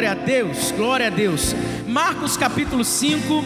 Glória a Deus, glória a Deus. Marcos capítulo 5,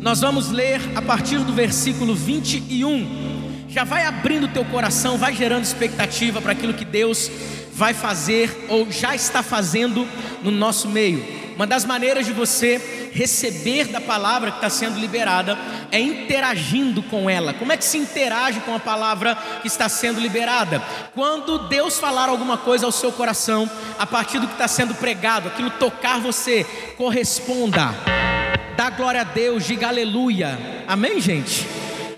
nós vamos ler a partir do versículo 21. Já vai abrindo teu coração, vai gerando expectativa para aquilo que Deus vai fazer ou já está fazendo no nosso meio. Uma das maneiras de você receber da palavra que está sendo liberada é interagindo com ela. Como é que se interage com a palavra que está sendo liberada? Quando Deus falar alguma coisa ao seu coração, a partir do que está sendo pregado, aquilo tocar você, corresponda. Dá glória a Deus, diga aleluia. Amém, gente?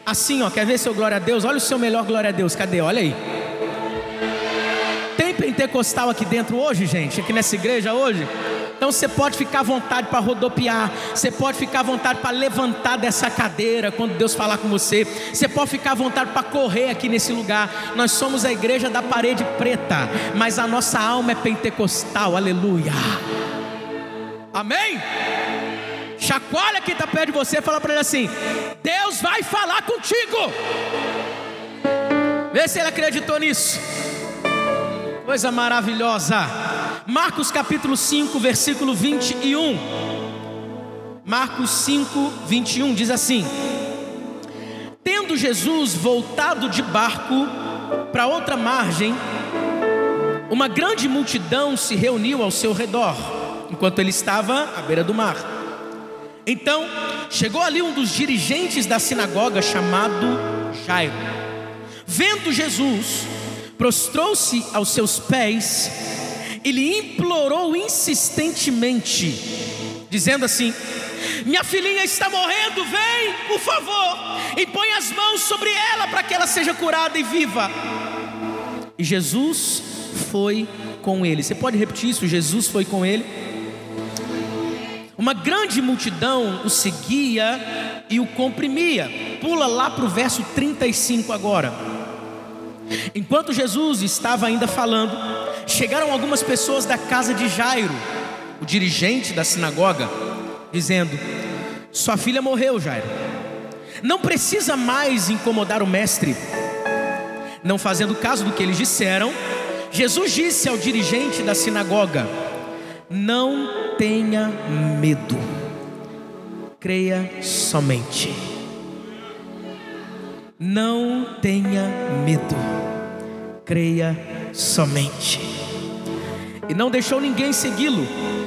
Assim, ó, quer ver seu glória a Deus? Olha o seu melhor glória a Deus. Cadê? Olha aí. Tem pentecostal aqui dentro hoje, gente? Aqui nessa igreja hoje? Então você pode ficar à vontade para rodopiar, você pode ficar à vontade para levantar dessa cadeira quando Deus falar com você, você pode ficar à vontade para correr aqui nesse lugar. Nós somos a igreja da parede preta, mas a nossa alma é pentecostal, aleluia. Amém? Chacoalha quem está perto de você e fala para ele assim: Deus vai falar contigo. Vê se ele acreditou nisso. Coisa maravilhosa. Marcos capítulo 5, versículo 21. Marcos 5, 21 diz assim: Tendo Jesus voltado de barco para outra margem, uma grande multidão se reuniu ao seu redor, enquanto ele estava à beira do mar. Então, chegou ali um dos dirigentes da sinagoga chamado Jairo. Vendo Jesus, prostrou-se aos seus pés ele implorou insistentemente, dizendo assim: Minha filhinha está morrendo, vem, por favor, e põe as mãos sobre ela para que ela seja curada e viva. E Jesus foi com ele. Você pode repetir isso? Jesus foi com ele. Uma grande multidão o seguia e o comprimia. Pula lá para o verso 35 agora. Enquanto Jesus estava ainda falando, chegaram algumas pessoas da casa de Jairo, o dirigente da sinagoga, dizendo: Sua filha morreu, Jairo. Não precisa mais incomodar o mestre. Não fazendo caso do que eles disseram, Jesus disse ao dirigente da sinagoga: Não tenha medo, creia somente. Não tenha medo, creia somente. E não deixou ninguém segui-lo,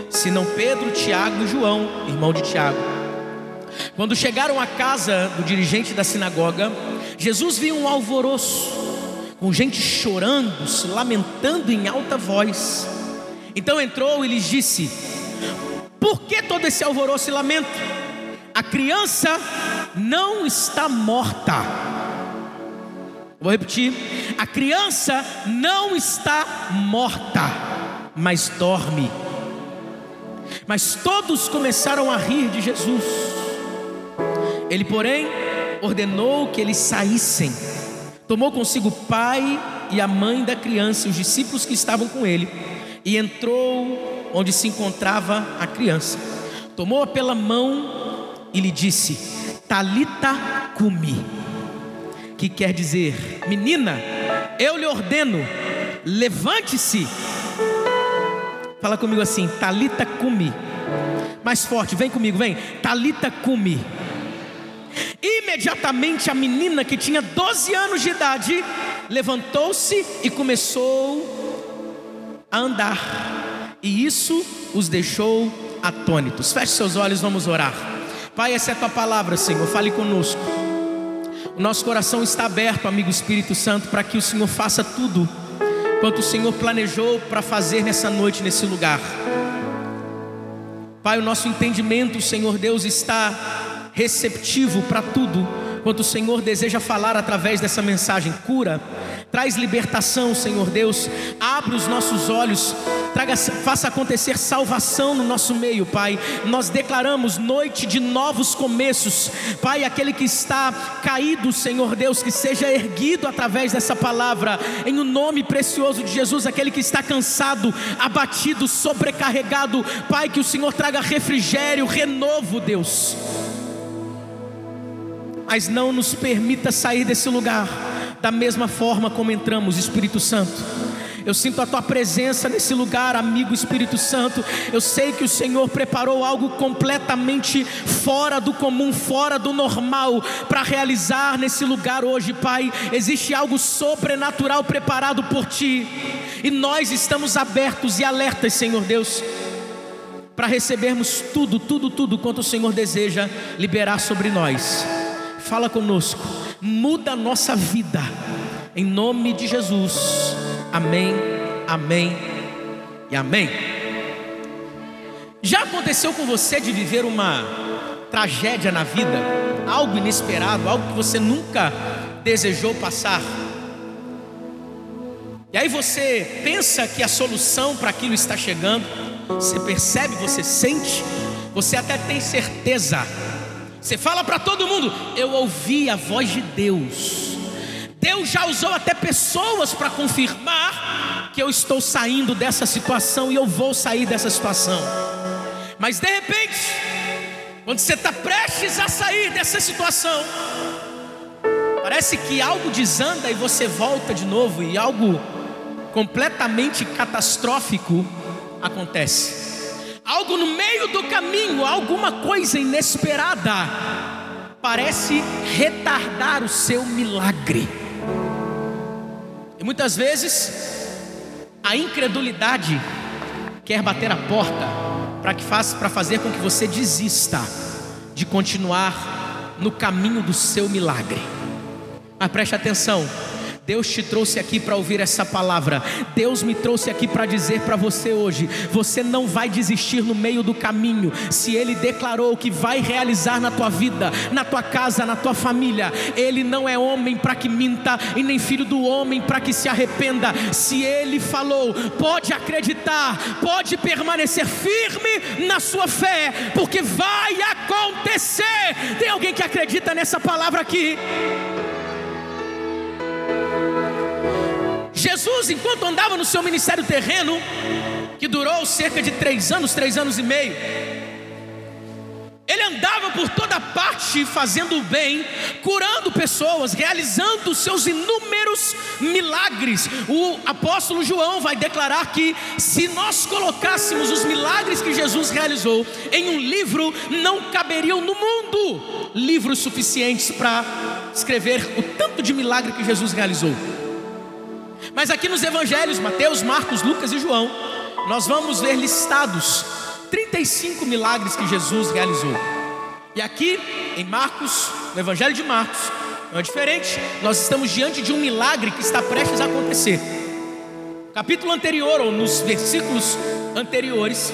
senão Pedro, Tiago e João, irmão de Tiago. Quando chegaram à casa do dirigente da sinagoga, Jesus viu um alvoroço, com gente chorando, se lamentando em alta voz. Então entrou e lhes disse: Por que todo esse alvoroço e lamento? A criança não está morta Vou repetir: a criança não está morta, mas dorme. Mas todos começaram a rir de Jesus. Ele, porém, ordenou que eles saíssem. Tomou consigo o pai e a mãe da criança, os discípulos que estavam com ele, e entrou onde se encontrava a criança. Tomou-a pela mão e lhe disse: Talita cumi que quer dizer: Menina, eu lhe ordeno, levante-se. Fala comigo assim, Talita cumi. Mais forte, vem comigo, vem. Talita cumi. Imediatamente a menina que tinha 12 anos de idade levantou-se e começou a andar. E isso os deixou atônitos. Feche seus olhos, vamos orar. Pai, essa é a tua palavra, Senhor. Fale conosco. O nosso coração está aberto, amigo Espírito Santo, para que o Senhor faça tudo quanto o Senhor planejou para fazer nessa noite, nesse lugar. Pai, o nosso entendimento, Senhor Deus, está receptivo para tudo quanto o Senhor deseja falar através dessa mensagem. Cura, traz libertação, Senhor Deus, abre os nossos olhos, traga, faça acontecer salvação no nosso meio, Pai. Nós declaramos noite de novos começos, Pai. Aquele que está caído, Senhor Deus, que seja erguido através dessa palavra, em o um nome precioso de Jesus. Aquele que está cansado, abatido, sobrecarregado, Pai, que o Senhor traga refrigério, renovo, Deus mas não nos permita sair desse lugar da mesma forma como entramos, Espírito Santo. Eu sinto a tua presença nesse lugar, amigo Espírito Santo. Eu sei que o Senhor preparou algo completamente fora do comum, fora do normal, para realizar nesse lugar hoje, Pai. Existe algo sobrenatural preparado por ti, e nós estamos abertos e alertas, Senhor Deus, para recebermos tudo, tudo, tudo quanto o Senhor deseja liberar sobre nós. Fala conosco, muda a nossa vida, em nome de Jesus. Amém, amém e amém. Já aconteceu com você de viver uma tragédia na vida, algo inesperado, algo que você nunca desejou passar? E aí você pensa que a solução para aquilo está chegando, você percebe, você sente, você até tem certeza. Você fala para todo mundo: Eu ouvi a voz de Deus. Deus já usou até pessoas para confirmar que eu estou saindo dessa situação e eu vou sair dessa situação. Mas de repente, quando você está prestes a sair dessa situação, parece que algo desanda e você volta de novo e algo completamente catastrófico acontece. Algo no meio do caminho, alguma coisa inesperada, parece retardar o seu milagre. E muitas vezes a incredulidade quer bater a porta para que faça para fazer com que você desista de continuar no caminho do seu milagre. Mas preste atenção, Deus te trouxe aqui para ouvir essa palavra. Deus me trouxe aqui para dizer para você hoje: você não vai desistir no meio do caminho. Se Ele declarou que vai realizar na tua vida, na tua casa, na tua família, Ele não é homem para que minta e nem filho do homem para que se arrependa. Se Ele falou, pode acreditar, pode permanecer firme na sua fé, porque vai acontecer. Tem alguém que acredita nessa palavra aqui? Jesus, enquanto andava no seu ministério terreno, que durou cerca de três anos, três anos e meio, ele andava por toda parte fazendo o bem, curando pessoas, realizando seus inúmeros milagres. O apóstolo João vai declarar que se nós colocássemos os milagres que Jesus realizou em um livro, não caberiam no mundo livros suficientes para escrever o tanto de milagre que Jesus realizou. Mas aqui nos evangelhos, Mateus, Marcos, Lucas e João, nós vamos ver listados 35 milagres que Jesus realizou. E aqui em Marcos, no evangelho de Marcos, não é diferente, nós estamos diante de um milagre que está prestes a acontecer. Capítulo anterior, ou nos versículos anteriores,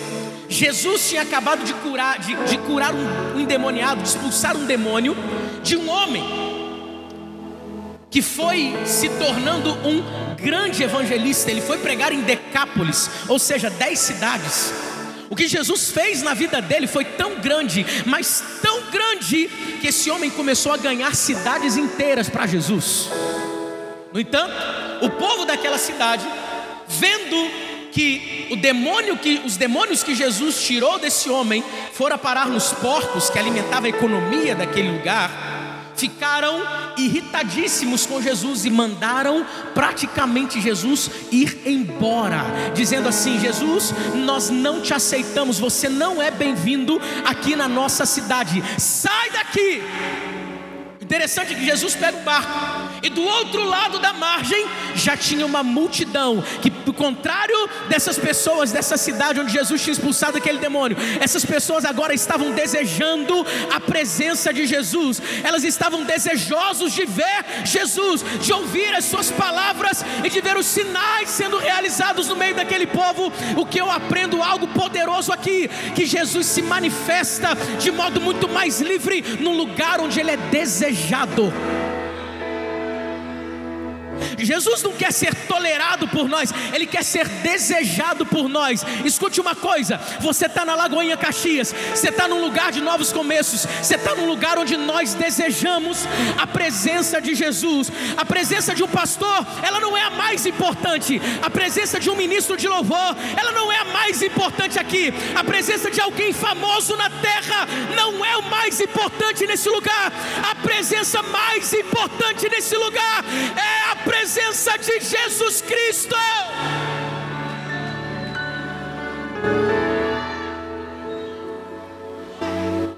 Jesus tinha acabado de curar, de, de curar um, um endemoniado, de expulsar um demônio de um homem que foi se tornando um grande evangelista. Ele foi pregar em Decápolis, ou seja, dez cidades. O que Jesus fez na vida dele foi tão grande, mas tão grande, que esse homem começou a ganhar cidades inteiras para Jesus. No entanto, o povo daquela cidade, vendo que o demônio que os demônios que Jesus tirou desse homem fora parar nos porcos que alimentavam a economia daquele lugar, ficaram irritadíssimos com Jesus e mandaram praticamente Jesus ir embora, dizendo assim: Jesus, nós não te aceitamos, você não é bem-vindo aqui na nossa cidade, sai daqui. Interessante que Jesus pega o barco e do outro lado da margem já tinha uma multidão que, do contrário dessas pessoas dessa cidade onde Jesus tinha expulsado aquele demônio, essas pessoas agora estavam desejando a presença de Jesus, elas estavam desejosos de ver Jesus, de ouvir as suas palavras e de ver os sinais sendo realizados no meio daquele povo. O que eu aprendo algo poderoso aqui, que Jesus se manifesta de modo muito mais livre num lugar onde ele é desejado planejado Jesus não quer ser tolerado por nós, Ele quer ser desejado por nós. Escute uma coisa: você está na Lagoinha Caxias, você está num lugar de novos começos, você está num lugar onde nós desejamos a presença de Jesus. A presença de um pastor, ela não é a mais importante. A presença de um ministro de louvor, ela não é a mais importante aqui. A presença de alguém famoso na terra não é o mais importante nesse lugar. A presença mais importante nesse lugar é presença de Jesus Cristo.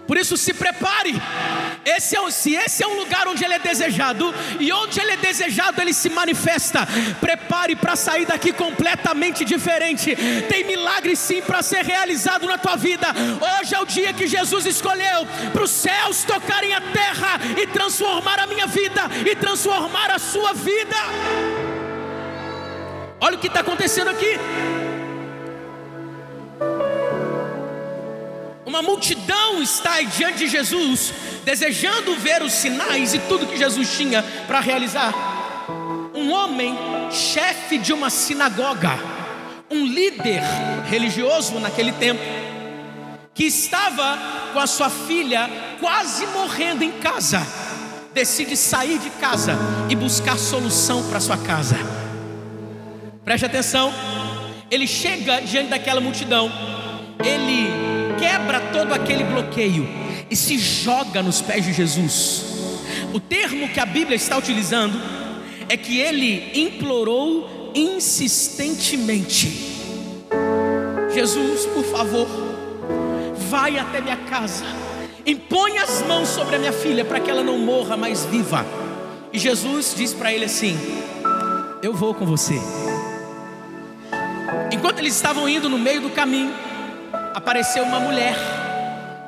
Por isso, se prepare. Esse é, se esse é um lugar onde ele é desejado e onde ele é desejado, ele se manifesta. Prepare para sair daqui completamente diferente. Tem milagre sim para ser realizado na tua vida. Hoje é o dia que Jesus escolheu para os céus tocarem a terra e transformar a minha vida e transformar a sua vida. Olha o que está acontecendo aqui. Uma multidão está diante de Jesus, desejando ver os sinais e tudo que Jesus tinha para realizar. Um homem, chefe de uma sinagoga, um líder religioso naquele tempo, que estava com a sua filha quase morrendo em casa, decide sair de casa e buscar solução para sua casa. Preste atenção, ele chega diante daquela multidão, ele quebra todo aquele bloqueio e se joga nos pés de Jesus. O termo que a Bíblia está utilizando é que ele implorou insistentemente: Jesus, por favor, vai até minha casa, impõe as mãos sobre a minha filha para que ela não morra mais viva. E Jesus diz para ele assim: Eu vou com você. Enquanto eles estavam indo no meio do caminho, apareceu uma mulher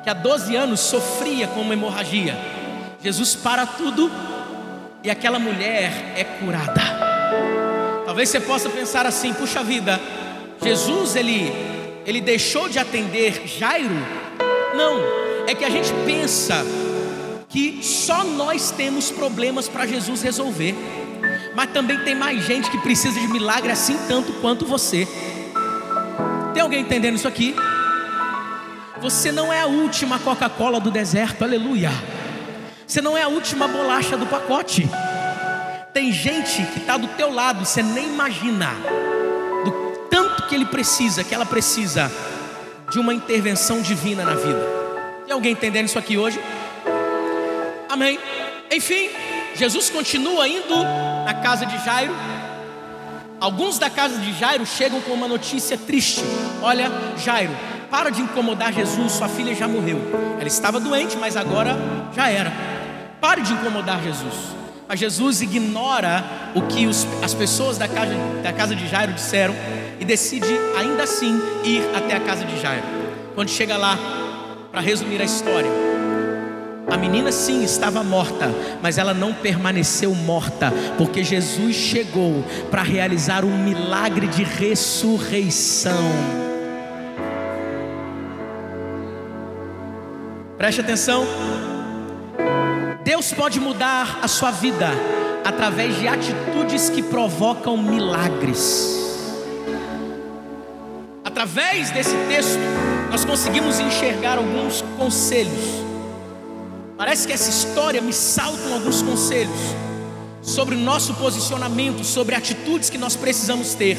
que há 12 anos sofria com uma hemorragia. Jesus para tudo e aquela mulher é curada. Talvez você possa pensar assim: puxa vida, Jesus ele, ele deixou de atender Jairo? Não, é que a gente pensa que só nós temos problemas para Jesus resolver, mas também tem mais gente que precisa de milagre assim tanto quanto você. Tem alguém entendendo isso aqui? Você não é a última Coca-Cola do deserto, aleluia. Você não é a última bolacha do pacote. Tem gente que está do teu lado, você nem imagina do tanto que ele precisa, que ela precisa de uma intervenção divina na vida. Tem alguém entendendo isso aqui hoje? Amém. Enfim, Jesus continua indo na casa de Jairo. Alguns da casa de Jairo chegam com uma notícia triste. Olha, Jairo, para de incomodar Jesus, sua filha já morreu. Ela estava doente, mas agora já era. Pare de incomodar Jesus. Mas Jesus ignora o que os, as pessoas da casa, da casa de Jairo disseram e decide ainda assim ir até a casa de Jairo. Quando chega lá, para resumir a história, a menina sim estava morta, mas ela não permaneceu morta, porque Jesus chegou para realizar um milagre de ressurreição. Preste atenção. Deus pode mudar a sua vida através de atitudes que provocam milagres. Através desse texto, nós conseguimos enxergar alguns conselhos. Parece que essa história me saltam alguns conselhos sobre o nosso posicionamento, sobre atitudes que nós precisamos ter.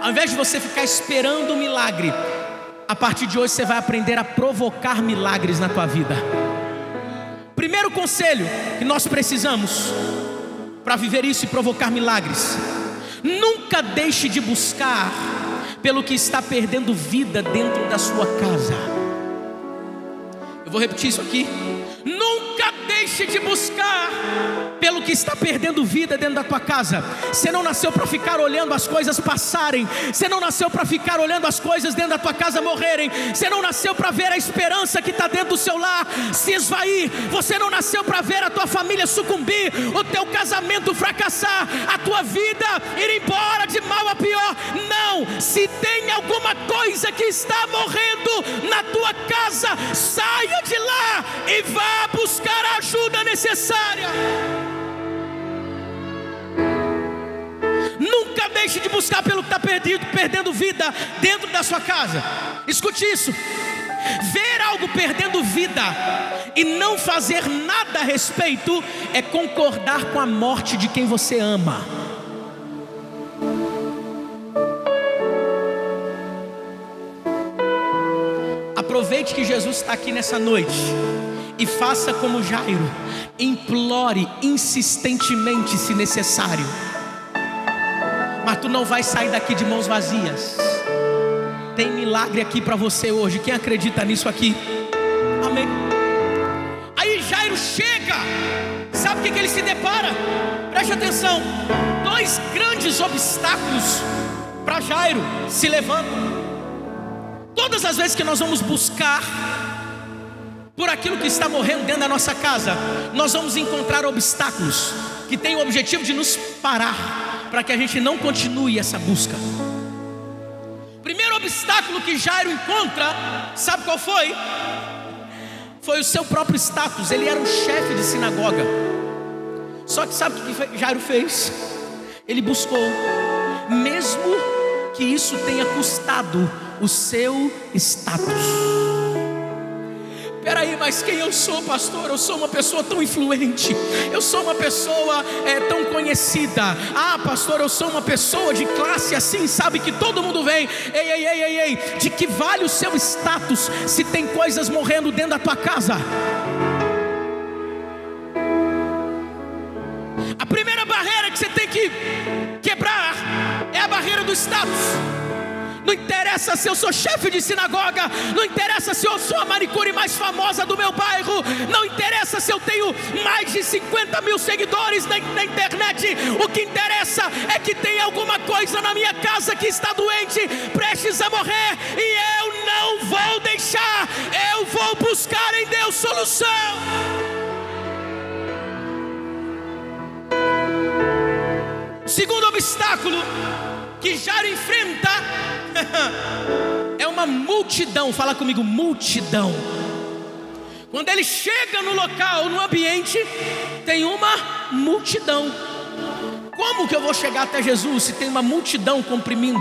Ao invés de você ficar esperando um milagre, a partir de hoje você vai aprender a provocar milagres na tua vida. Primeiro conselho que nós precisamos para viver isso e provocar milagres: nunca deixe de buscar pelo que está perdendo vida dentro da sua casa. Eu vou repetir isso aqui. Deixe de buscar pelo que está perdendo vida dentro da tua casa. Você não nasceu para ficar olhando as coisas passarem. Você não nasceu para ficar olhando as coisas dentro da tua casa morrerem. Você não nasceu para ver a esperança que está dentro do seu lar se esvair. Você não nasceu para ver a tua família sucumbir, o teu casamento fracassar, a tua vida ir embora de mal a pior. Não. Se tem alguma coisa que está morrendo na tua casa, saia de lá e vá buscar a ajuda necessária. Nunca deixe de buscar pelo que está perdido, perdendo vida dentro da sua casa. Escute isso. Ver algo perdendo vida e não fazer nada a respeito é concordar com a morte de quem você ama. Aproveite que Jesus está aqui nessa noite e faça como Jairo, implore insistentemente se necessário mas tu não vai sair daqui de mãos vazias. Tem milagre aqui para você hoje. Quem acredita nisso aqui? Amém. Jairo chega, sabe o que, que ele se depara? Preste atenção: dois grandes obstáculos para Jairo se levantam. Todas as vezes que nós vamos buscar por aquilo que está morrendo dentro da nossa casa, nós vamos encontrar obstáculos que têm o objetivo de nos parar, para que a gente não continue essa busca. Primeiro obstáculo que Jairo encontra, sabe qual foi? Foi o seu próprio status, ele era um chefe de sinagoga. Só que sabe o que Jairo fez? Ele buscou, mesmo que isso tenha custado o seu status. Peraí, mas quem eu sou, pastor? Eu sou uma pessoa tão influente, eu sou uma pessoa é, tão conhecida. Ah, pastor, eu sou uma pessoa de classe assim, sabe que todo mundo vem. Ei, ei, ei, ei, ei. De que vale o seu status se tem coisas morrendo dentro da tua casa? A primeira barreira que você tem que quebrar é a barreira do status. Não interessa se eu sou chefe de sinagoga, não interessa se eu sou a manicure mais famosa do meu bairro, não interessa se eu tenho mais de 50 mil seguidores na, na internet. O que interessa é que tem alguma coisa na minha casa que está doente, prestes a morrer, e eu não vou deixar, eu vou buscar em Deus solução. Segundo obstáculo que Jairo enfrenta é uma multidão. Fala comigo, multidão. Quando ele chega no local, no ambiente, tem uma multidão. Como que eu vou chegar até Jesus se tem uma multidão comprimindo?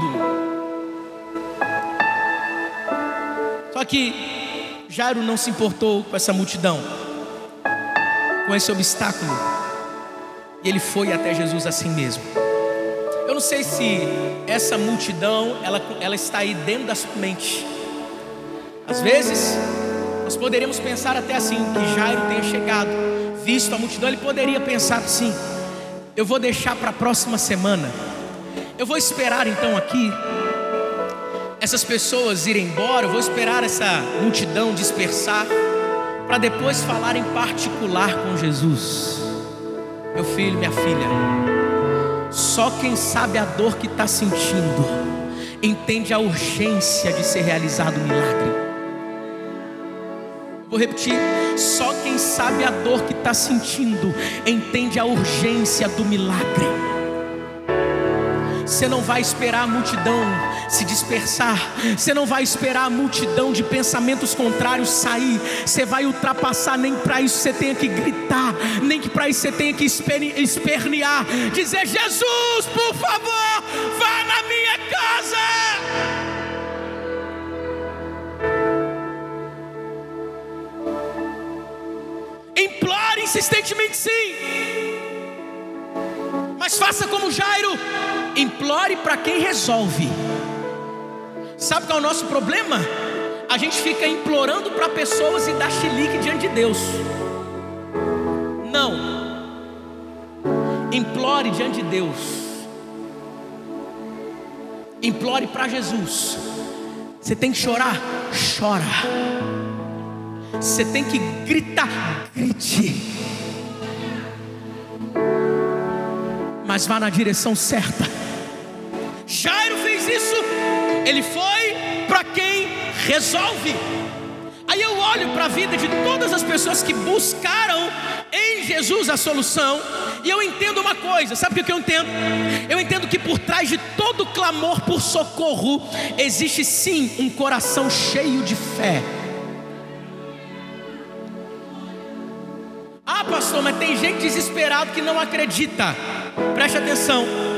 Só que Jairo não se importou com essa multidão, com esse obstáculo, e ele foi até Jesus assim mesmo. Eu não sei se essa multidão ela, ela está aí dentro da sua mente. Às vezes, nós poderíamos pensar até assim, que Jairo tenha chegado, visto a multidão, ele poderia pensar assim: eu vou deixar para a próxima semana, eu vou esperar então aqui essas pessoas irem embora, eu vou esperar essa multidão dispersar, para depois falar em particular com Jesus. Meu filho, minha filha, só quem sabe a dor que está sentindo, entende a urgência de ser realizado o milagre. Vou repetir: só quem sabe a dor que está sentindo, entende a urgência do milagre. Você não vai esperar a multidão se dispersar, você não vai esperar a multidão de pensamentos contrários sair, você vai ultrapassar, nem para isso você tenha que gritar, nem que para isso você tenha que espernear, dizer: Jesus, por favor, vá na minha casa. Implore insistentemente, sim. Mas faça como Jairo, implore para quem resolve. Sabe qual é o nosso problema? A gente fica implorando para pessoas e dá chilique diante de Deus. Não. Implore diante de Deus. Implore para Jesus. Você tem que chorar? Chora. Você tem que gritar? Grite. mas vá na direção certa. Jairo fez isso, ele foi para quem resolve. Aí eu olho para a vida de todas as pessoas que buscaram em Jesus a solução, e eu entendo uma coisa: sabe o que eu entendo? Eu entendo que por trás de todo clamor por socorro, existe sim um coração cheio de fé. Ah, pastor, mas tem gente desesperado que não acredita. Preste atenção.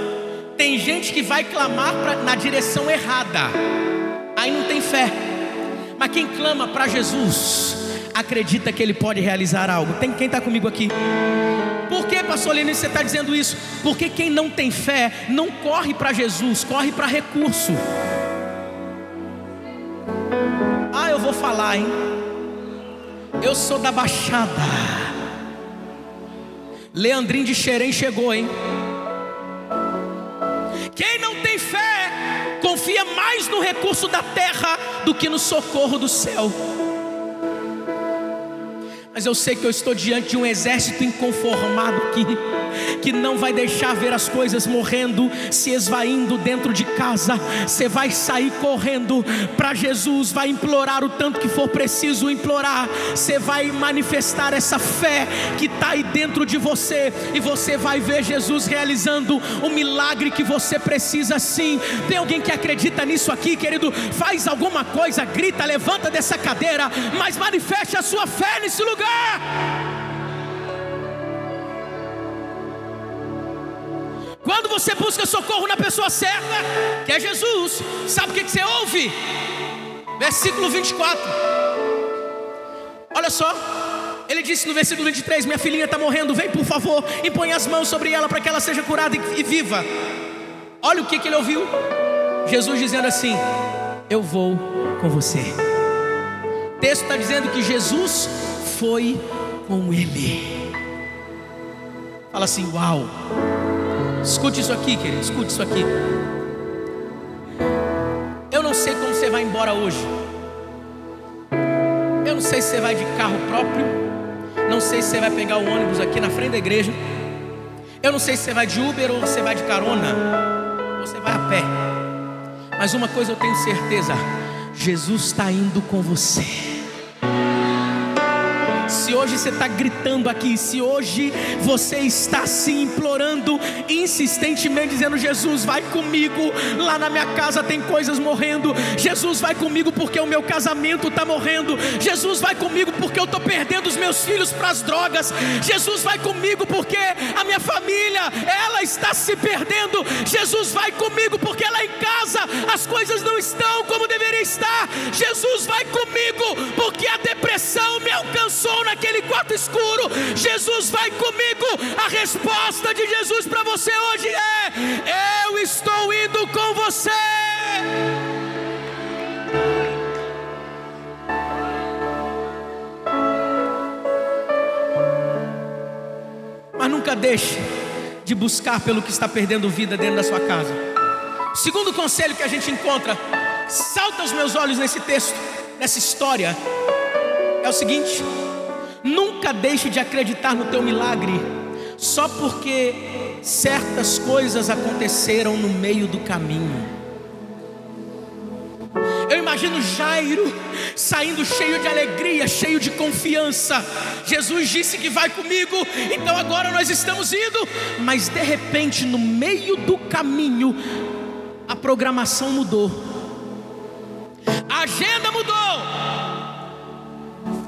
Tem gente que vai clamar pra, na direção errada. Aí não tem fé. Mas quem clama para Jesus, acredita que Ele pode realizar algo. Tem quem está comigo aqui? Por que, pastor Lino, você está dizendo isso? Porque quem não tem fé não corre para Jesus, corre para recurso. Ah, eu vou falar, hein? Eu sou da Baixada. Leandrinho de Xerém chegou, hein? Quem não tem fé, confia mais no recurso da terra do que no socorro do céu. Mas eu sei que eu estou diante de um exército inconformado aqui, que não vai deixar ver as coisas morrendo, se esvaindo dentro de casa. Você vai sair correndo para Jesus, vai implorar o tanto que for preciso implorar. Você vai manifestar essa fé que está aí dentro de você, e você vai ver Jesus realizando o milagre que você precisa sim. Tem alguém que acredita nisso aqui, querido? Faz alguma coisa, grita, levanta dessa cadeira, mas manifeste a sua fé nesse lugar lugar. Quando você busca socorro na pessoa certa, que é Jesus, sabe o que você ouve? Versículo 24. Olha só, ele disse no versículo 23: Minha filhinha está morrendo, vem por favor, e põe as mãos sobre ela para que ela seja curada e viva. Olha o que, que ele ouviu: Jesus dizendo assim: Eu vou com você. O texto está dizendo que Jesus foi com ele. Fala assim: Uau! Escute isso aqui, querido, escute isso aqui. Eu não sei como você vai embora hoje. Eu não sei se você vai de carro próprio. Não sei se você vai pegar o ônibus aqui na frente da igreja. Eu não sei se você vai de Uber ou você vai de carona. Ou você vai a pé. Mas uma coisa eu tenho certeza: Jesus está indo com você se hoje você está gritando aqui, se hoje você está se implorando insistentemente, dizendo: Jesus, vai comigo, lá na minha casa tem coisas morrendo, Jesus, vai comigo porque o meu casamento está morrendo, Jesus, vai comigo porque eu estou perdendo os meus filhos para as drogas, Jesus, vai comigo porque a minha família, ela está se perdendo, Jesus, vai comigo porque lá em casa as coisas não estão como deveria estar, Jesus, vai comigo porque a depressão me alcançou naquele quarto escuro, Jesus vai comigo. A resposta de Jesus para você hoje é: Eu estou indo com você. Mas nunca deixe de buscar pelo que está perdendo vida dentro da sua casa. Segundo conselho que a gente encontra, salta aos meus olhos nesse texto, nessa história, é o seguinte: Nunca deixe de acreditar no teu milagre, só porque certas coisas aconteceram no meio do caminho. Eu imagino Jairo saindo cheio de alegria, cheio de confiança. Jesus disse que vai comigo, então agora nós estamos indo. Mas de repente, no meio do caminho, a programação mudou, a agenda mudou.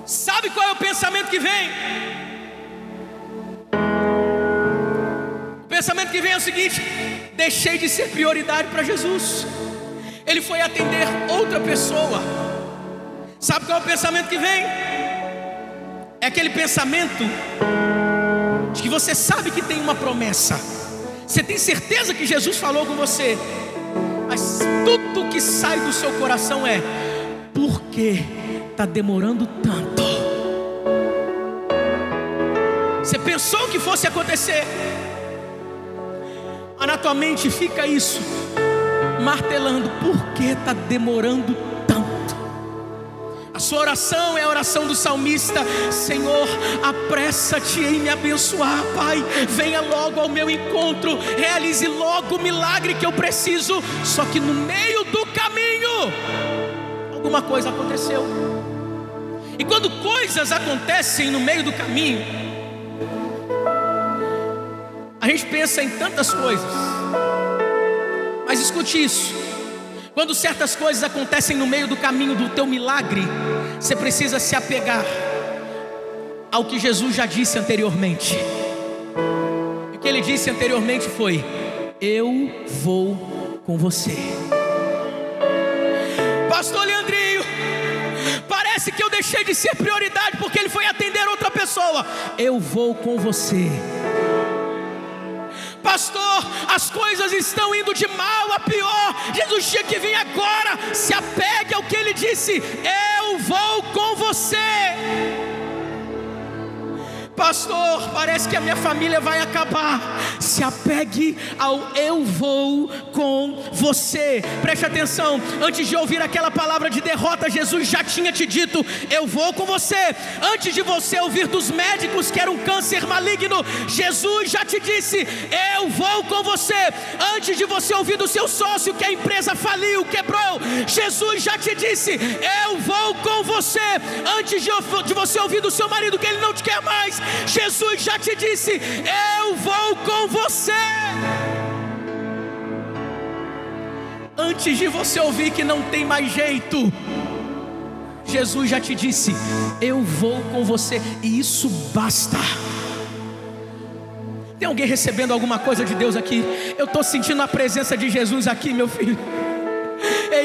Sabe qual é o pensamento que vem? O pensamento que vem é o seguinte: deixei de ser prioridade para Jesus. Ele foi atender outra pessoa. Sabe qual é o pensamento que vem? É aquele pensamento de que você sabe que tem uma promessa. Você tem certeza que Jesus falou com você. Mas tudo que sai do seu coração é: por quê? está demorando tanto. Você pensou que fosse acontecer, mas na tua mente fica isso, martelando, por que está demorando tanto? A sua oração é a oração do salmista: Senhor, apressa-te em me abençoar, Pai. Venha logo ao meu encontro, realize logo o milagre que eu preciso. Só que no meio do caminho, alguma coisa aconteceu. E quando coisas acontecem no meio do caminho, a gente pensa em tantas coisas. Mas escute isso. Quando certas coisas acontecem no meio do caminho do teu milagre, você precisa se apegar ao que Jesus já disse anteriormente. E o que ele disse anteriormente foi: Eu vou com você. Pastor Leandrinho, Parece que eu deixei de ser prioridade porque ele foi atender outra pessoa. Eu vou com você. Pastor, as coisas estão indo de mal a pior. Jesus tinha que vir agora. Se apegue ao que ele disse. Eu vou com você. Pastor, parece que a minha família vai acabar. Se apegue ao eu vou com você. Preste atenção, antes de ouvir aquela palavra de derrota, Jesus já tinha te dito: Eu vou com você. Antes de você ouvir dos médicos que era um câncer maligno, Jesus já te disse: Eu vou com você. Antes de você ouvir do seu sócio que a empresa faliu, quebrou, Jesus já te disse: Eu vou com você. Antes de, você ouvir do seu marido que ele não te quer mais, Jesus já te disse: Eu vou com você. Antes de você ouvir que não tem mais jeito, Jesus já te disse: Eu vou com você, e isso basta. Tem alguém recebendo alguma coisa de Deus aqui? Eu estou sentindo a presença de Jesus aqui, meu filho.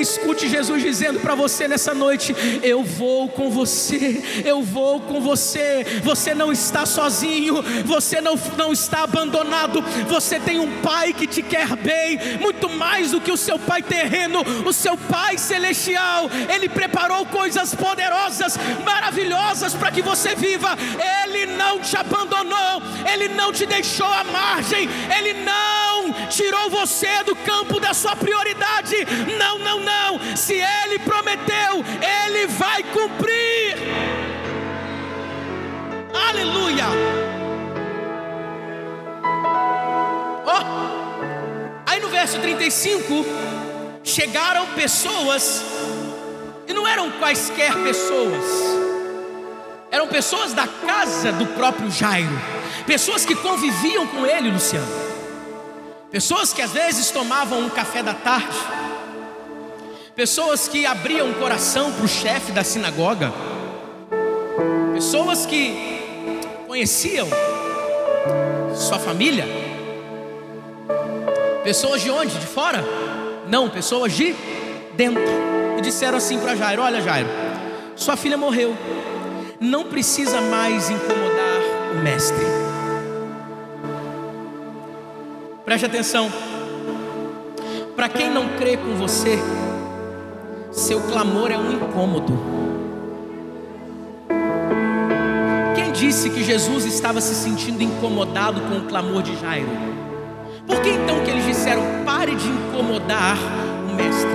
Escute Jesus dizendo para você nessa noite: Eu vou com você, eu vou com você. Você não está sozinho, você não, não está abandonado. Você tem um pai que te quer bem, muito mais do que o seu pai terreno, o seu pai celestial. Ele preparou coisas poderosas, maravilhosas para que você viva. Ele não te abandonou, ele não te deixou à margem, ele não tirou você do campo da sua prioridade. Não, não, não. Se Ele prometeu, Ele vai cumprir. Aleluia. Oh. Aí no verso 35, chegaram pessoas, e não eram quaisquer pessoas, eram pessoas da casa do próprio Jairo, pessoas que conviviam com ele, Luciano. Pessoas que às vezes tomavam um café da tarde, pessoas que abriam o coração para o chefe da sinagoga, pessoas que conheciam sua família, pessoas de onde? De fora? Não, pessoas de dentro. E disseram assim para Jairo: Olha, Jairo, sua filha morreu, não precisa mais incomodar o mestre. Preste atenção. Para quem não crê com você, seu clamor é um incômodo. Quem disse que Jesus estava se sentindo incomodado com o clamor de Jairo? Por que então que eles disseram: pare de incomodar o mestre?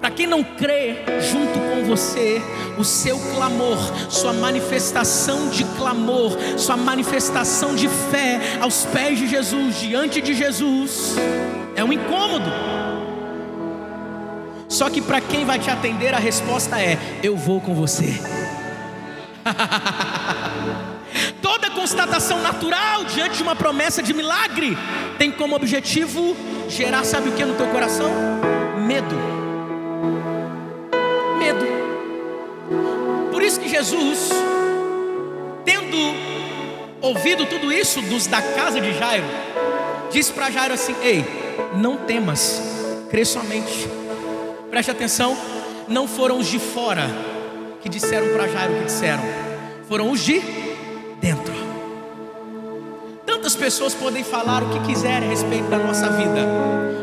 Para quem não crê junto com você, o seu clamor, sua manifestação de clamor, sua manifestação de fé aos pés de Jesus, diante de Jesus, é um incômodo. Só que para quem vai te atender, a resposta é: Eu vou com você. Toda constatação natural diante de uma promessa de milagre tem como objetivo gerar, sabe o que no teu coração? Medo. Medo. Por isso que Jesus, tendo ouvido tudo isso dos da casa de Jairo, disse para Jairo assim: Ei, não temas, crê somente. Preste atenção, não foram os de fora que disseram para Jairo o que disseram, foram os de dentro. Tantas pessoas podem falar o que quiserem a respeito da nossa vida,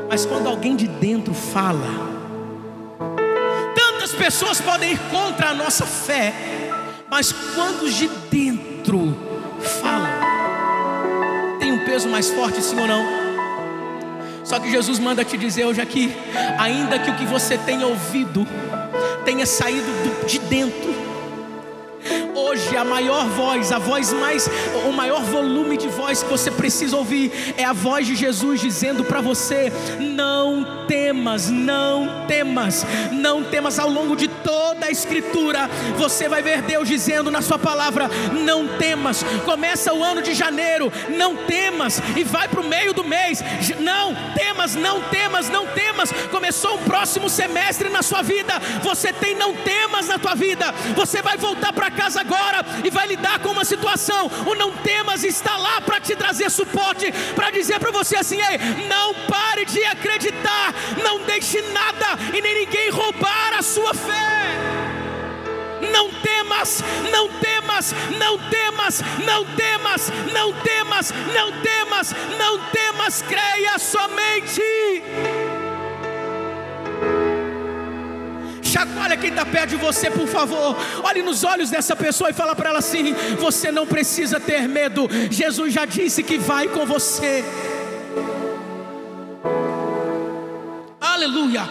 mas quando alguém de dentro fala, tantas pessoas podem ir contra a nossa fé, mas quando os de dentro falam, tem um peso mais forte, sim ou não? Só que Jesus manda te dizer hoje aqui, ainda que o que você tenha ouvido tenha saído de dentro, hoje a maior voz, a voz mais, o maior volume de voz que você precisa ouvir é a voz de Jesus dizendo para você: não temas, não temas, não temas ao longo de toda a Escritura. Você vai ver Deus dizendo na Sua palavra: não temas. Começa o ano de janeiro, não temas, e vai para o meio do mês, não temas, não temas, não temas. Começou um próximo semestre na sua vida, você tem não temas na tua vida. Você vai voltar para casa agora e vai lidar com uma situação. O não temas está lá para te trazer suporte, para dizer para você assim: ei, não pare de acreditar, não deixe nada e nem ninguém roubar a sua fé. Não temas, não temas, não temas, não temas, não temas, não temas, não temas, creia somente. Chacoalha quem está perto de você, por favor. Olhe nos olhos dessa pessoa e fala para ela assim: Você não precisa ter medo. Jesus já disse que vai com você. Aleluia.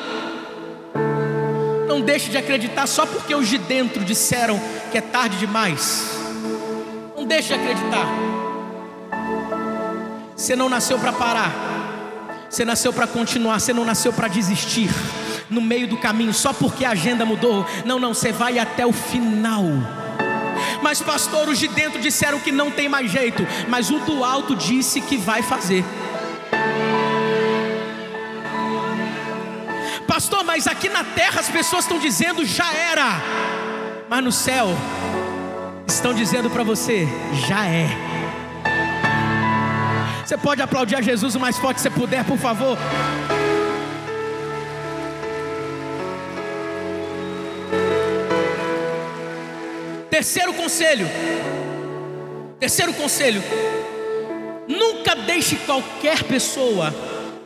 Não deixe de acreditar só porque os de dentro disseram que é tarde demais. Não deixe de acreditar. Você não nasceu para parar. Você nasceu para continuar, você não nasceu para desistir no meio do caminho só porque a agenda mudou. Não, não, você vai até o final. Mas pastor, os de dentro disseram que não tem mais jeito, mas o do alto disse que vai fazer. Mas aqui na terra as pessoas estão dizendo já era. Mas no céu estão dizendo para você, já é. Você pode aplaudir a Jesus o mais forte que você puder, por favor. Terceiro conselho. Terceiro conselho. Nunca deixe qualquer pessoa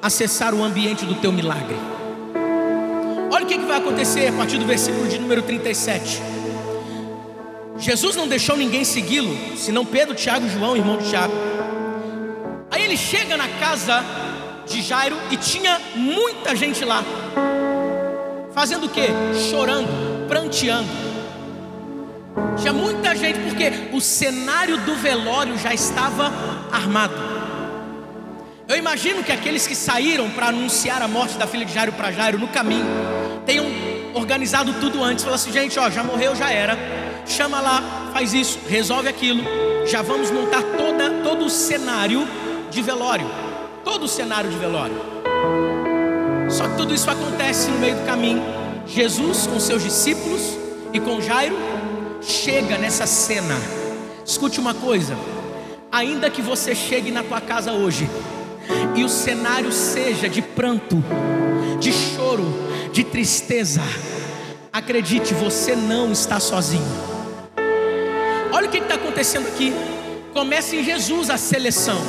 acessar o ambiente do teu milagre. Olha o que, que vai acontecer a partir do versículo de número 37. Jesus não deixou ninguém segui-lo, senão Pedro, Tiago e João, irmão de Tiago. Aí ele chega na casa de Jairo e tinha muita gente lá. Fazendo o que? Chorando, pranteando. Tinha muita gente, porque o cenário do velório já estava armado. Eu imagino que aqueles que saíram para anunciar a morte da filha de Jairo para Jairo no caminho, tenham organizado tudo antes. Falaram assim, gente, ó, já morreu, já era. Chama lá, faz isso, resolve aquilo. Já vamos montar toda, todo o cenário de velório. Todo o cenário de velório. Só que tudo isso acontece no meio do caminho. Jesus com seus discípulos e com Jairo chega nessa cena. Escute uma coisa: ainda que você chegue na tua casa hoje e o cenário seja de pranto, de choro, de tristeza, acredite, você não está sozinho. Olha o que está acontecendo aqui. Começa em Jesus a seleção.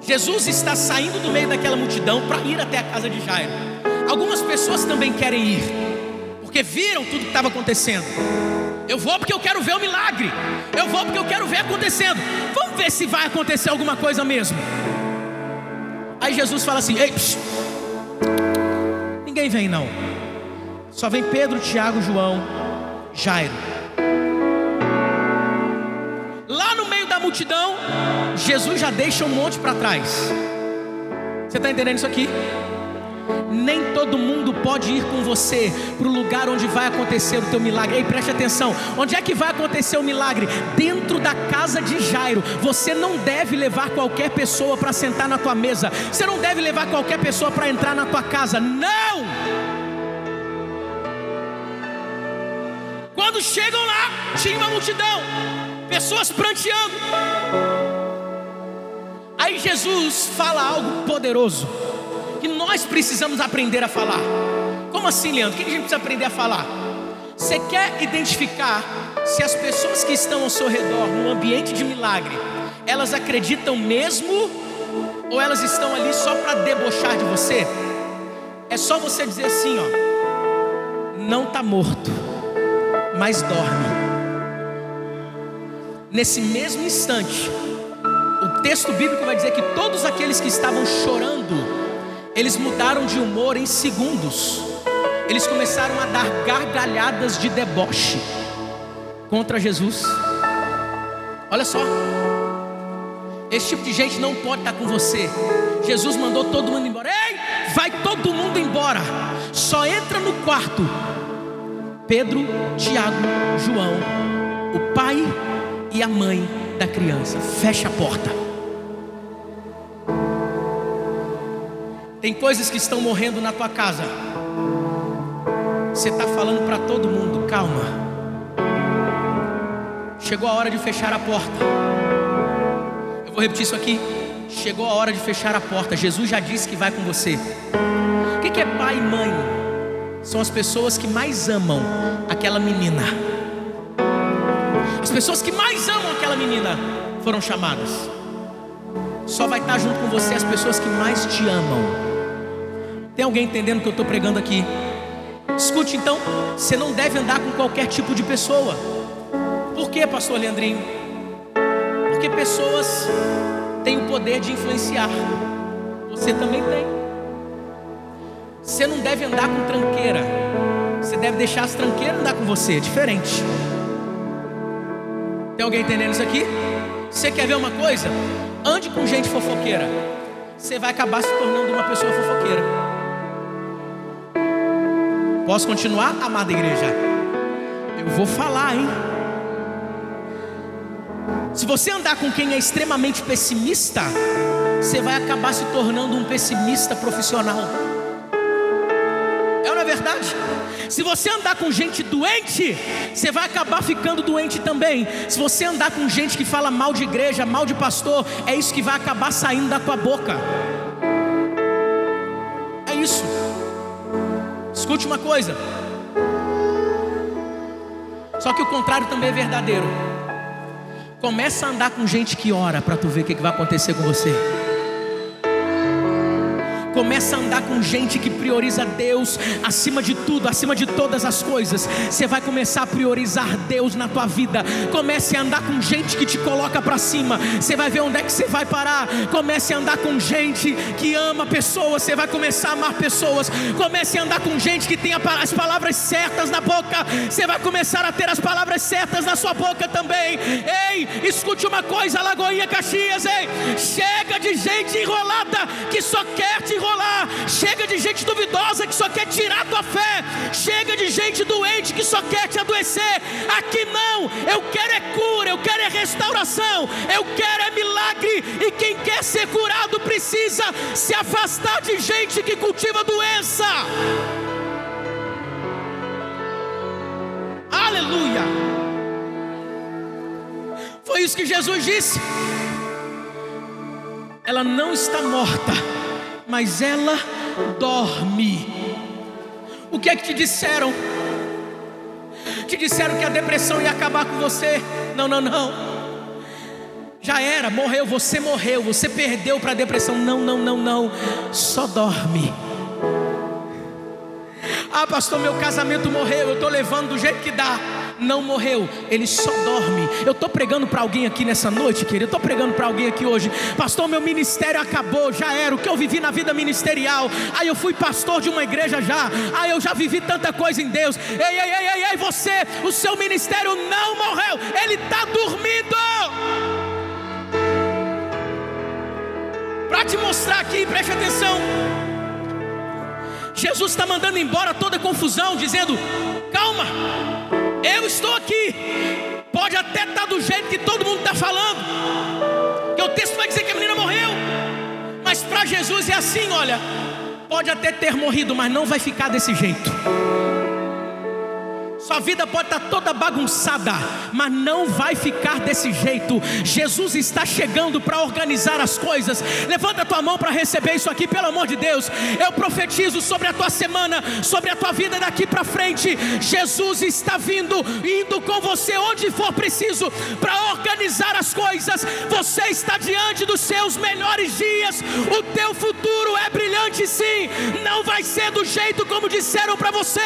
Jesus está saindo do meio daquela multidão para ir até a casa de Jairo. Algumas pessoas também querem ir, porque viram tudo que estava acontecendo. Eu vou porque eu quero ver o milagre. Eu vou porque eu quero ver acontecendo. Vamos ver se vai acontecer alguma coisa mesmo. Aí Jesus fala assim: Ei, psh, ninguém vem não. Só vem Pedro, Tiago, João, Jairo. Lá no meio da multidão, Jesus já deixa um monte para trás. Você está entendendo isso aqui? Nem todo mundo pode ir com você para o lugar onde vai acontecer o teu milagre. Ei, preste atenção. Onde é que vai acontecer o milagre? Dentro da casa de Jairo. Você não deve levar qualquer pessoa para sentar na tua mesa. Você não deve levar qualquer pessoa para entrar na tua casa. Não! Quando chegam lá, tinha uma multidão, pessoas pranteando. Aí Jesus fala algo poderoso que nós precisamos aprender a falar. Como assim, Leandro? O que a gente precisa aprender a falar? Você quer identificar se as pessoas que estão ao seu redor, no ambiente de milagre, elas acreditam mesmo ou elas estão ali só para debochar de você? É só você dizer assim, ó, não está morto, mas dorme. Nesse mesmo instante, o texto bíblico vai dizer que todos aqueles que estavam chorando eles mudaram de humor em segundos. Eles começaram a dar gargalhadas de deboche contra Jesus. Olha só. Esse tipo de gente não pode estar com você. Jesus mandou todo mundo embora. Ei, vai todo mundo embora. Só entra no quarto. Pedro, Tiago, João, o pai e a mãe da criança. Fecha a porta. Tem coisas que estão morrendo na tua casa. Você está falando para todo mundo, calma. Chegou a hora de fechar a porta. Eu vou repetir isso aqui. Chegou a hora de fechar a porta. Jesus já disse que vai com você. O que é pai e mãe? São as pessoas que mais amam aquela menina. As pessoas que mais amam aquela menina foram chamadas. Só vai estar junto com você as pessoas que mais te amam. Tem alguém entendendo o que eu estou pregando aqui? Escute então, você não deve andar com qualquer tipo de pessoa. Por quê, pastor Leandrinho? Porque pessoas têm o poder de influenciar. Você também tem. Você não deve andar com tranqueira. Você deve deixar as tranqueiras andar com você, é diferente. Tem alguém entendendo isso aqui? Você quer ver uma coisa? Ande com gente fofoqueira. Você vai acabar se tornando uma pessoa fofoqueira. Posso continuar, amada igreja? Eu vou falar, hein? Se você andar com quem é extremamente pessimista, você vai acabar se tornando um pessimista profissional. É ou não é verdade? Se você andar com gente doente, você vai acabar ficando doente também. Se você andar com gente que fala mal de igreja, mal de pastor, é isso que vai acabar saindo da tua boca. Escute uma coisa. Só que o contrário também é verdadeiro. Começa a andar com gente que ora para tu ver o que vai acontecer com você. Começa a andar com gente que prioriza Deus acima de tudo, acima de todas as coisas. Você vai começar a priorizar Deus na tua vida. Comece a andar com gente que te coloca para cima. Você vai ver onde é que você vai parar. Comece a andar com gente que ama pessoas. Você vai começar a amar pessoas. Comece a andar com gente que tem as palavras certas na boca. Você vai começar a ter as palavras certas na sua boca também. Ei, escute uma coisa, Lagoinha Caxias, ei. Chega de gente enrolada que só quer te enrolar. Chega de gente duvidosa que só quer tirar tua fé. Chega de gente doente que só quer te adoecer. Aqui não. Eu quero é cura, eu quero é restauração, eu quero é milagre. E quem quer ser curado precisa se afastar de gente que cultiva doença. Aleluia. Foi isso que Jesus disse. Ela não está morta mas ela dorme. O que é que te disseram? Te disseram que a depressão ia acabar com você? Não, não, não. Já era, morreu, você morreu, você perdeu para a depressão. Não, não, não, não. Só dorme. Ah, pastor, meu casamento morreu, eu estou levando do jeito que dá não morreu, ele só dorme. Eu estou pregando para alguém aqui nessa noite, querido. Eu estou pregando para alguém aqui hoje. Pastor, meu ministério acabou, já era. O que eu vivi na vida ministerial. Aí eu fui pastor de uma igreja já. Aí eu já vivi tanta coisa em Deus. Ei, ei, ei, ei, ei você, o seu ministério não morreu, ele está dormindo. Para te mostrar aqui, preste atenção. Jesus está mandando embora toda confusão, dizendo: calma, eu estou aqui. Pode até estar tá do jeito que todo mundo está falando. Que o texto vai dizer que a menina morreu. Mas para Jesus é assim, olha. Pode até ter morrido, mas não vai ficar desse jeito. Sua vida pode estar toda bagunçada, mas não vai ficar desse jeito. Jesus está chegando para organizar as coisas. Levanta a tua mão para receber isso aqui, pelo amor de Deus. Eu profetizo sobre a tua semana, sobre a tua vida daqui para frente. Jesus está vindo, indo com você onde for preciso para organizar as coisas. Você está diante dos seus melhores dias. O teu futuro é brilhante, sim. Não vai ser do jeito como disseram para você.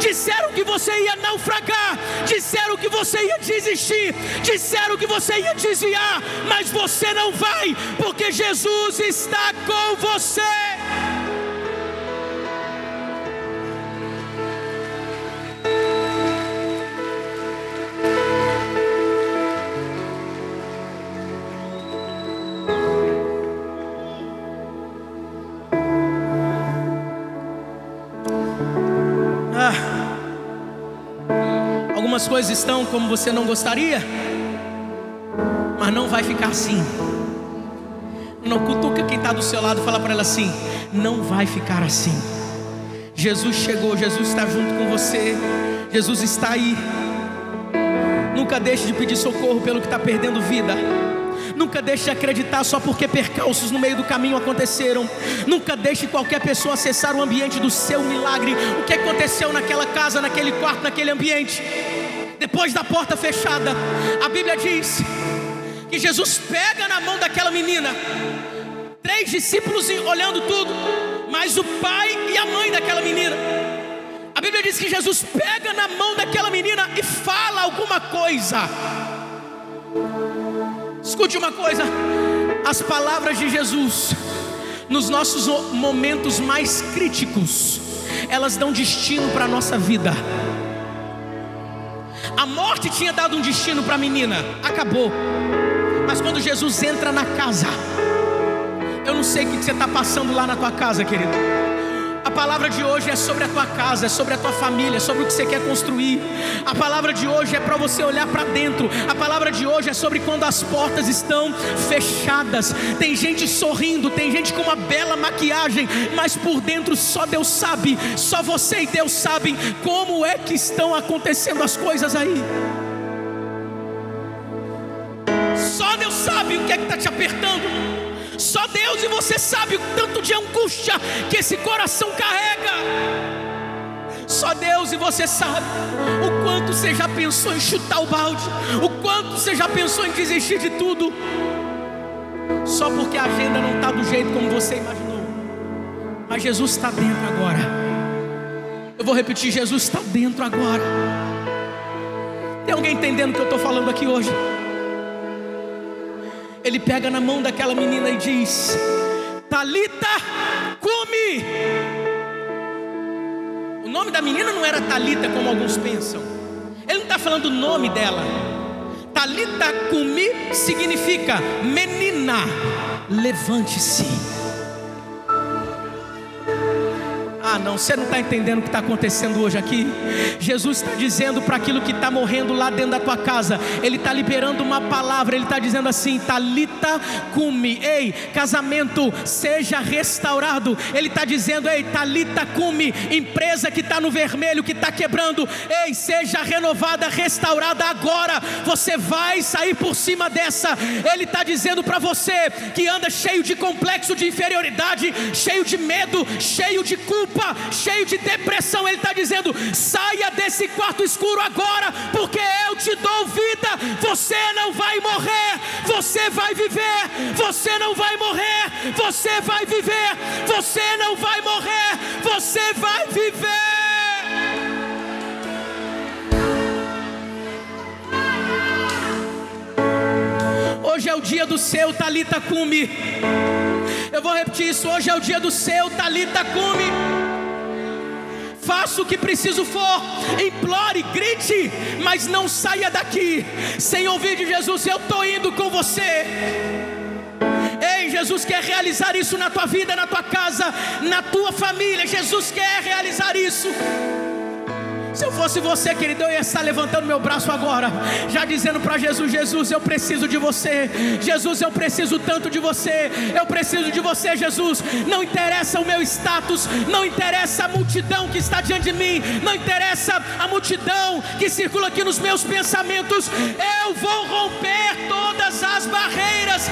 Disseram que você ia naufragar, disseram que você ia desistir, disseram que você ia desviar, mas você não vai, porque Jesus está com você. Algumas coisas estão como você não gostaria, mas não vai ficar assim. Não cutuca quem está do seu lado fala para ela assim: não vai ficar assim. Jesus chegou, Jesus está junto com você, Jesus está aí. Nunca deixe de pedir socorro pelo que está perdendo vida. Nunca deixe de acreditar só porque percalços no meio do caminho aconteceram. Nunca deixe qualquer pessoa acessar o ambiente do seu milagre. O que aconteceu naquela casa, naquele quarto, naquele ambiente? depois da porta fechada, a Bíblia diz que Jesus pega na mão daquela menina, três discípulos olhando tudo, mas o pai e a mãe daquela menina. A Bíblia diz que Jesus pega na mão daquela menina e fala alguma coisa. Escute uma coisa: as palavras de Jesus, nos nossos momentos mais críticos, elas dão destino para a nossa vida. A morte tinha dado um destino para a menina, acabou. Mas quando Jesus entra na casa, eu não sei o que você está passando lá na tua casa, querido. A palavra de hoje é sobre a tua casa, é sobre a tua família, é sobre o que você quer construir. A palavra de hoje é para você olhar para dentro. A palavra de hoje é sobre quando as portas estão fechadas. Tem gente sorrindo, tem gente com uma bela maquiagem, mas por dentro só Deus sabe, só você e Deus sabem como é que estão acontecendo as coisas aí. Só Deus sabe o que é que está te apertando. Só Deus e você sabe o tanto de angústia que esse coração carrega. Só Deus e você sabe o quanto você já pensou em chutar o balde, o quanto você já pensou em desistir de tudo, só porque a agenda não está do jeito como você imaginou. Mas Jesus está dentro agora. Eu vou repetir: Jesus está dentro agora. Tem alguém entendendo o que eu estou falando aqui hoje? Ele pega na mão daquela menina e diz: Talita, come. O nome da menina não era Talita como alguns pensam. Ele não está falando o nome dela. Talita cumi significa menina, levante-se. Ah, não, você não está entendendo o que está acontecendo hoje aqui. Jesus está dizendo para aquilo que está morrendo lá dentro da tua casa, Ele está liberando uma palavra, Ele está dizendo assim: Talita cumi, ei, casamento seja restaurado. Ele está dizendo, ei, Talita cumi, empresa que está no vermelho, que está quebrando, ei, seja renovada, restaurada agora. Você vai sair por cima dessa. Ele está dizendo para você que anda cheio de complexo de inferioridade, cheio de medo, cheio de culpa culpa, cheio de depressão, Ele está dizendo: saia desse quarto escuro agora, porque eu te dou vida. Você não vai morrer, você vai viver. Você não vai morrer, você vai viver. Você não vai morrer, você vai viver. Hoje é o dia do seu Talita Cume. Eu vou repetir isso. Hoje é o dia do seu Talita Cume faça o que preciso for, implore, grite, mas não saia daqui sem ouvir de Jesus: Eu estou indo com você. Ei, Jesus quer realizar isso na tua vida, na tua casa, na tua família. Jesus quer realizar isso. Se eu fosse você, querido, eu ia estar levantando meu braço agora, já dizendo para Jesus: Jesus, eu preciso de você. Jesus, eu preciso tanto de você. Eu preciso de você, Jesus. Não interessa o meu status, não interessa a multidão que está diante de mim, não interessa a multidão que circula aqui nos meus pensamentos. Eu vou romper todas as barreiras.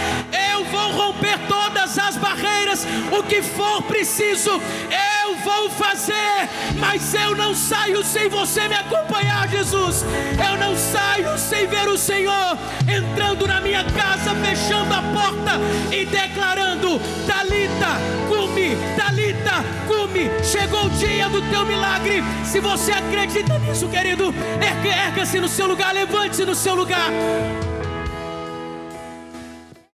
Eu vou romper todas as barreiras. O que for preciso, eu vou fazer. Mas eu não saio sem você me acompanhar, Jesus. Eu não saio sem ver o Senhor entrando na minha casa, fechando a porta e declarando: Talita, cume, Talita, cume. Chegou o dia do teu milagre. Se você acredita nisso, querido, erga-se no seu lugar, levante-se no seu lugar.